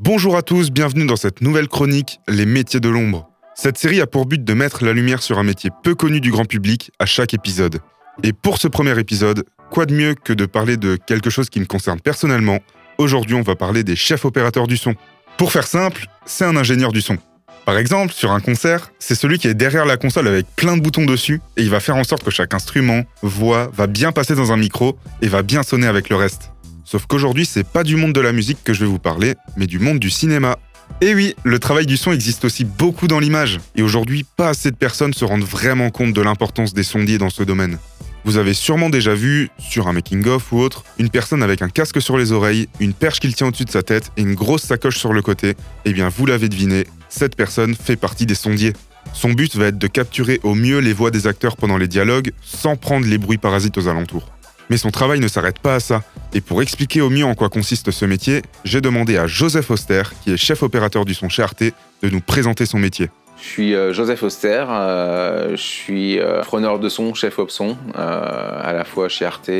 Bonjour à tous, bienvenue dans cette nouvelle chronique Les métiers de l'ombre. Cette série a pour but de mettre la lumière sur un métier peu connu du grand public à chaque épisode. Et pour ce premier épisode, quoi de mieux que de parler de quelque chose qui me concerne personnellement? Aujourd'hui, on va parler des chefs opérateurs du son. Pour faire simple, c'est un ingénieur du son. Par exemple, sur un concert, c'est celui qui est derrière la console avec plein de boutons dessus et il va faire en sorte que chaque instrument, voix, va bien passer dans un micro et va bien sonner avec le reste. Sauf qu'aujourd'hui, c'est pas du monde de la musique que je vais vous parler, mais du monde du cinéma. Et oui, le travail du son existe aussi beaucoup dans l'image, et aujourd'hui, pas assez de personnes se rendent vraiment compte de l'importance des sondiers dans ce domaine. Vous avez sûrement déjà vu, sur un making-of ou autre, une personne avec un casque sur les oreilles, une perche qu'il tient au-dessus de sa tête et une grosse sacoche sur le côté. Eh bien, vous l'avez deviné, cette personne fait partie des sondiers. Son but va être de capturer au mieux les voix des acteurs pendant les dialogues, sans prendre les bruits parasites aux alentours. Mais son travail ne s'arrête pas à ça. Et pour expliquer au mieux en quoi consiste ce métier, j'ai demandé à Joseph Auster, qui est chef opérateur du son chez Arte, de nous présenter son métier. Je suis euh, Joseph Auster, euh, je suis euh, preneur de son, chef op son, à la fois chez Arte,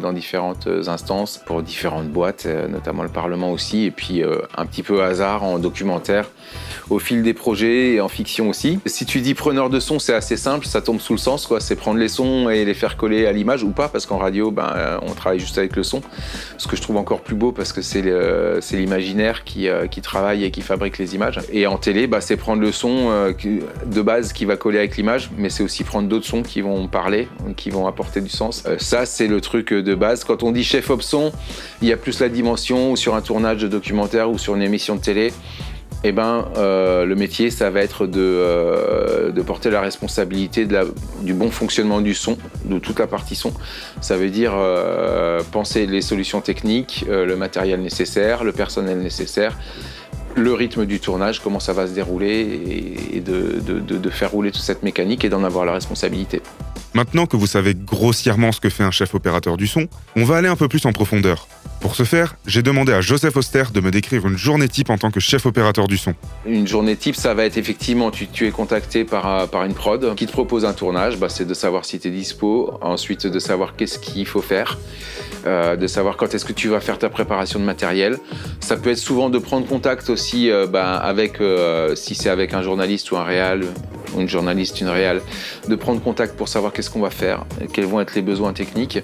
dans différentes instances, pour différentes boîtes, notamment le Parlement aussi, et puis un petit peu hasard en documentaire, au fil des projets et en fiction aussi. Si tu dis preneur de son, c'est assez simple, ça tombe sous le sens, quoi. C'est prendre les sons et les faire coller à l'image ou pas, parce qu'en radio, ben, on travaille juste avec le son. Ce que je trouve encore plus beau, parce que c'est l'imaginaire qui, qui travaille et qui fabrique les images. Et en télé, ben, c'est prendre le son euh, de base qui va coller avec l'image, mais c'est aussi prendre d'autres sons qui vont parler, qui vont apporter du sens. Euh, ça, c'est le truc de base. Quand on dit chef op son, il y a plus la dimension sur un tournage de documentaire ou sur une émission de télé. Eh ben, euh, le métier, ça va être de, de porter la responsabilité de la, du bon fonctionnement du son, de toute la partie son. Ça veut dire penser les solutions techniques, le matériel nécessaire, le personnel nécessaire, le rythme du tournage, comment ça va se dérouler et, de, faire rouler toute cette mécanique et d'en avoir la responsabilité. Maintenant que vous savez grossièrement ce que fait un chef opérateur du son, on va aller un peu plus en profondeur. Pour ce faire, j'ai demandé à Joseph Auster de me décrire une journée type en tant que chef opérateur du son. Une journée type, ça va être effectivement, tu, es contacté par, par une prod qui te propose un tournage, bah, c'est de savoir si tu es dispo, ensuite de savoir qu'est-ce qu'il faut faire, euh, de savoir quand est-ce que tu vas faire ta préparation de matériel. Ça peut être souvent de prendre contact aussi euh, bah, avec, euh, si c'est avec un journaliste ou un réal, une journaliste, une réal, de prendre contact pour savoir qu'est-ce qu'on va faire, quels vont être les besoins techniques.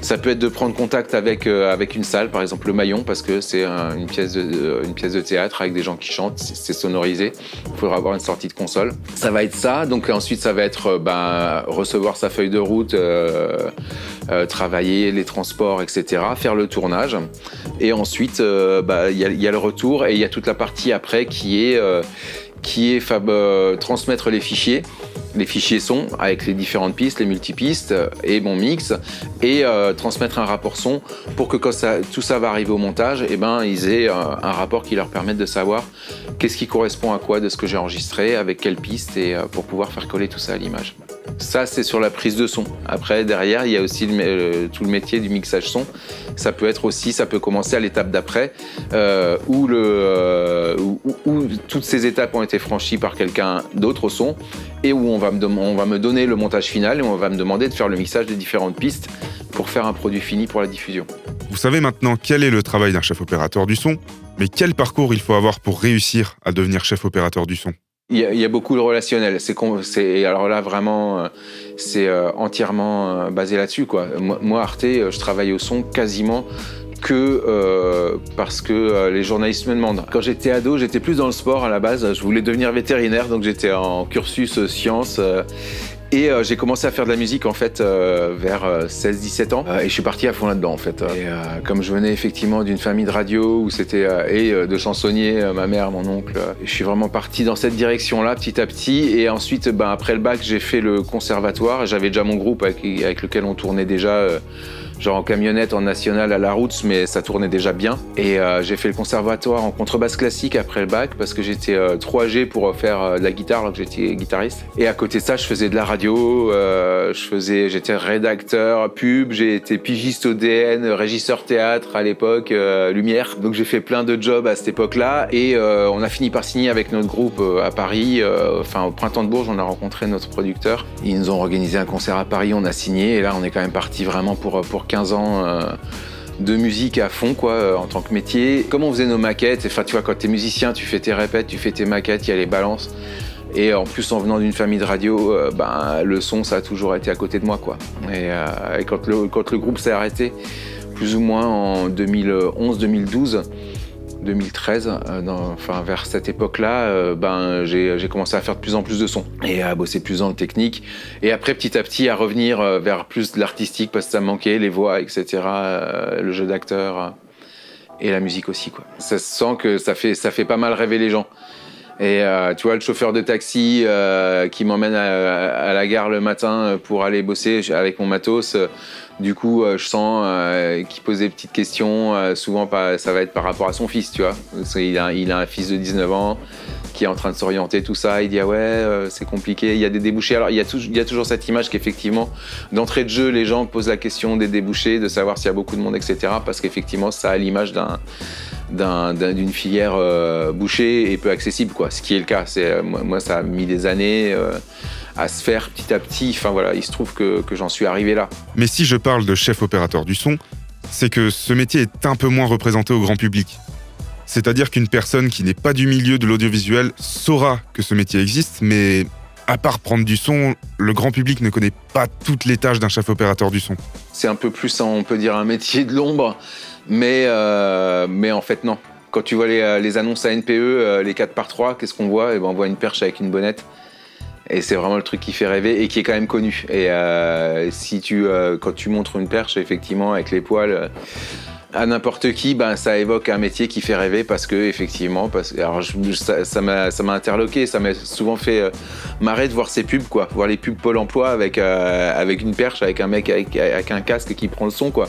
Ça peut être de prendre contact euh, avec une salle, par exemple le Maillon, parce que c'est une, pièce de, euh, une pièce de théâtre avec des gens qui chantent, c'est sonorisé. Il faudra avoir une sortie de console. Ça va être ça. Donc ensuite, ça va être euh, ben, recevoir sa feuille de route, travailler les transports, etc., faire le tournage. Et ensuite, bah, il y, a le retour et il y a toute la partie après qui est qui est euh, transmettre les fichiers, les fichiers son avec les différentes pistes, les multipistes et mon mix, et euh, transmettre un rapport son pour que quand ça, tout ça va arriver au montage, et eh ben, ils aient euh, un rapport qui leur permette de savoir qu'est-ce qui correspond à quoi de ce que j'ai enregistré, avec quelle piste, et pour pouvoir faire coller tout ça à l'image. Ça, c'est sur la prise de son. Après, derrière, il y a aussi tout le métier du mixage son. Ça peut être aussi, ça peut commencer à l'étape d'après, euh, où, euh, où, toutes ces étapes ont été franchies par quelqu'un d'autre au son, et où on va me donner le montage final et on va me demander de faire le mixage des différentes pistes pour faire un produit fini pour la diffusion. Vous savez maintenant quel est le travail d'un chef opérateur du son, mais quel parcours il faut avoir pour réussir à devenir chef opérateur du son? Il y, a, beaucoup de relationnel. C'est alors là vraiment, euh, c'est euh, entièrement euh, basé là-dessus. Moi, Arte, je travaille au son quasiment que parce que les journalistes me demandent. Quand j'étais ado, j'étais plus dans le sport à la base. Je voulais devenir vétérinaire, donc j'étais en cursus sciences. Et euh, j'ai commencé à faire de la musique en fait euh, vers 16-17 euh, ans et je suis parti à fond là-dedans en fait. Et comme je venais effectivement d'une famille de radio où c'était et de chansonniers, ma mère, mon oncle, je suis vraiment parti dans cette direction-là petit à petit. Et ensuite, ben, après le bac, j'ai fait le conservatoire. J'avais déjà mon groupe avec, avec lequel on tournait déjà genre en camionnette, en national à la route, mais ça tournait déjà bien. Et euh, j'ai fait le conservatoire en contrebasse classique après le bac parce que j'étais euh, trop âgé pour faire euh, de la guitare alors que j'étais guitariste. Et à côté de ça, je faisais de la radio, je j'étais rédacteur pub, j'ai été pigiste au DN, régisseur théâtre à l'époque, Lumière. Donc j'ai fait plein de jobs à cette époque-là et on a fini par signer avec notre groupe à Paris. Enfin au printemps de Bourges, on a rencontré notre producteur. Ils nous ont organisé un concert à Paris, on a signé et là on est quand même parti vraiment pour pour 15 ans euh, de musique à fond, quoi, en tant que métier. Comment on faisait nos maquettes Enfin, tu vois, quand t'es musicien, tu fais tes répètes, tu fais tes maquettes, il y a les balances. Et en plus, en venant d'une famille de radio, ben, le son, ça a toujours été à côté de moi, et quand, le, quand le groupe s'est arrêté, plus ou moins en 2011-2012, 2013, euh, enfin vers cette époque-là, euh, ben j'ai commencé à faire de plus en plus de sons et à bosser plus dans le technique. Et après, petit à petit, à revenir euh, vers plus de l'artistique parce que ça manquait, les voix, etc., le jeu d'acteur et la musique aussi. Ça se sent que ça fait, ça fait pas mal rêver les gens. Et tu vois, le chauffeur de taxi qui m'emmène à, la gare le matin pour aller bosser avec mon matos, du coup, euh, je sens euh, qu'il pose des petites questions. Euh, souvent, ça va être par rapport à son fils, tu vois. Il a, un fils de 19 ans qui est en train de s'orienter, tout ça. Il dit ah ouais, c'est compliqué. Il y a des débouchés. Alors il y a, toujours cette image qu'effectivement, d'entrée de jeu, les gens posent la question des débouchés, de savoir s'il y a beaucoup de monde, etc. Parce qu'effectivement, ça a l'image d'un d'une filière bouchée et peu accessible, quoi. Ce qui est le cas. Moi, ça a mis des années à se faire petit à petit. Enfin voilà, il se trouve que, j'en suis arrivé là. Mais si je parle de chef opérateur du son, c'est que ce métier est un peu moins représenté au grand public. C'est-à-dire qu'une personne qui n'est pas du milieu de l'audiovisuel saura que ce métier existe, mais à part prendre du son, le grand public ne connaît pas toutes les tâches d'un chef opérateur du son. C'est un peu plus, on peut dire, un métier de l'ombre, mais, euh, mais en fait non. Quand tu vois les, les annonces à NPE, euh, les 4 par 3 qu'est-ce qu'on voit? Eh ben, On voit une perche avec une bonnette. Et c'est vraiment le truc qui fait rêver et qui est quand même connu. Et euh, si tu, euh, quand tu montres une perche, effectivement, avec les poils, euh, à n'importe qui, ben, ça évoque un métier qui fait rêver parce que, effectivement, ça m'a interloqué, ça m'a souvent fait marrer de voir ces pubs, quoi. Voir les pubs Pôle emploi avec, une perche, avec un mec avec, avec un casque qui prend le son, quoi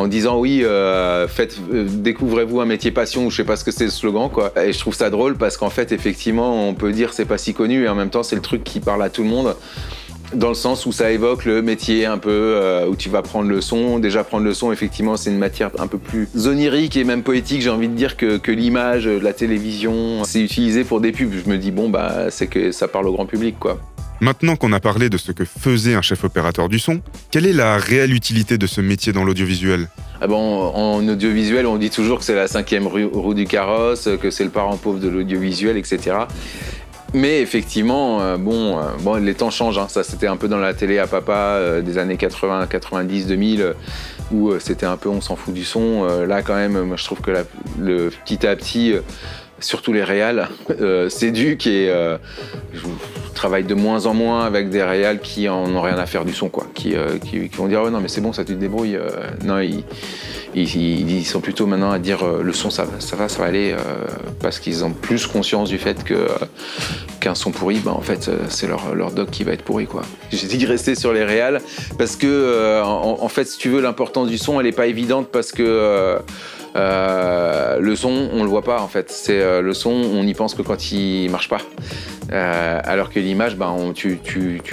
en disant oui, euh, faites, euh, découvrez-vous un métier passion ou je sais pas ce que c'est le slogan quoi. Et je trouve ça drôle parce qu'en fait effectivement on peut dire c'est pas si connu et en même temps c'est le truc qui parle à tout le monde dans le sens où ça évoque le métier un peu euh, où tu vas prendre le son. Déjà prendre le son, effectivement, c'est une matière un peu plus onirique et même poétique. J'ai envie de dire que, que l'image, la télévision, c'est utilisé pour des pubs. Je me dis bon bah c'est que ça parle au grand public quoi. Maintenant qu'on a parlé de ce que faisait un chef opérateur du son, quelle est la réelle utilité de ce métier dans l'audiovisuel? Ah bon, En audiovisuel, on dit toujours que c'est la cinquième roue du carrosse, que c'est le parent pauvre de l'audiovisuel, etc. Mais effectivement, euh, bon, euh, bon, les temps changent. Hein. Ça, c'était un peu dans la télé à papa euh, des années 80, 90, 2000, où c'était un peu on s'en fout du son. là, quand même, moi, je trouve que le petit à petit, surtout les réals, s'éduquent et travaille de moins en moins avec des réals qui en ont rien à faire du son, quoi. Qui, euh, qui, vont dire, oh, non, mais c'est bon, ça tu te débrouilles. Euh. non, ils, ils, sont plutôt maintenant à dire, euh, le son, ça, ça va, ça va aller, parce qu'ils ont plus conscience du fait que qu'un son pourri, ben, en fait, c'est leur, leur doc qui va être pourri, quoi. J'ai dit rester sur les réals, parce que, en, fait, si tu veux, l'importance du son, elle n'est pas évidente, parce que le son, on le voit pas en fait. C'est le son, on y pense que quand il marche pas. Euh, alors que l'image, ben, tu,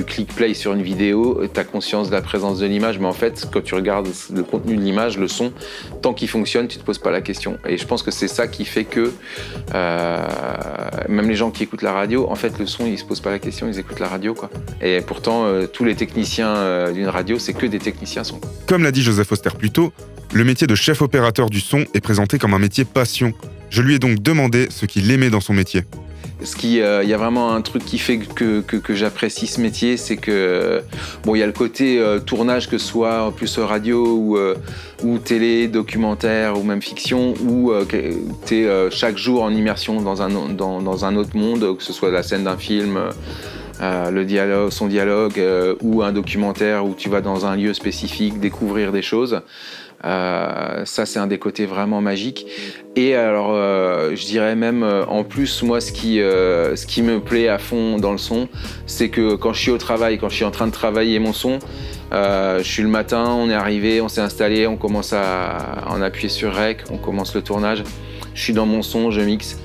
cliques play sur une vidéo, tu as conscience de la présence de l'image, mais en fait, quand tu regardes le contenu de l'image, le son, tant qu'il fonctionne, tu te poses pas la question. Et je pense que c'est ça qui fait que euh, même les gens qui écoutent la radio, en fait, le son, ils se posent pas la question, ils écoutent la radio. Quoi. Et pourtant, euh, tous les techniciens d'une radio, c'est que des techniciens son. Comme l'a dit Joseph Auster plus tôt, le métier de chef opérateur du son est présenté comme un métier passion. Je lui ai donc demandé ce qu'il aimait dans son métier. Euh, il y a vraiment un truc qui fait que, j'apprécie ce métier, c'est que bon, il y a le côté euh, tournage, que ce soit plus radio ou, euh, ou télé, documentaire ou même fiction, où tu es chaque jour en immersion dans, un autre monde, que ce soit la scène d'un film. Le dialogue, son dialogue ou un documentaire où tu vas dans un lieu spécifique découvrir des choses. Euh, ça, c'est un des côtés vraiment magiques. Et alors, euh, je dirais même, euh, en plus, moi, ce qui, ce qui me plaît à fond dans le son, c'est que quand je suis au travail, quand je suis en train de travailler mon son, je suis le matin, on est arrivé, on s'est installé, on commence à en appuyer sur Rec, on commence le tournage. Je suis dans mon son, je mixe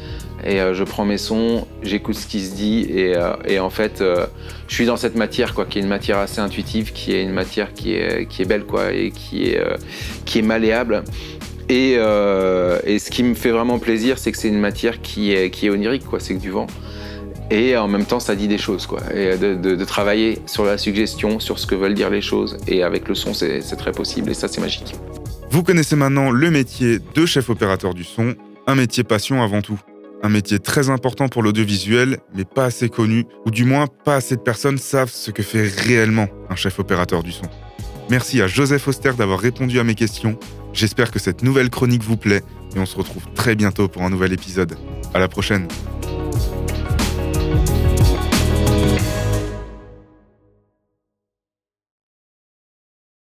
et euh, je prends mes sons, j'écoute ce qui se dit et, euh, en fait euh, je suis dans cette matière quoi, qui est une matière assez intuitive, qui est une matière qui est, qui est belle quoi et qui est, qui est malléable. Et, et, ce qui me fait vraiment plaisir, c'est que c'est une matière qui est, qui est onirique, quoi. C'est que du vent. Et en même temps, ça dit des choses, quoi. Et de, de, travailler sur la suggestion, sur ce que veulent dire les choses. Et avec le son, c'est très possible. Et ça, c'est magique. Vous connaissez maintenant le métier de chef opérateur du son, un métier passion avant tout. Un métier très important pour l'audiovisuel, mais pas assez connu, ou du moins pas assez de personnes savent ce que fait réellement un chef opérateur du son. Merci à Joseph Auster d'avoir répondu à mes questions. J'espère que cette nouvelle chronique vous plaît et on se retrouve très bientôt pour un nouvel épisode. À la prochaine.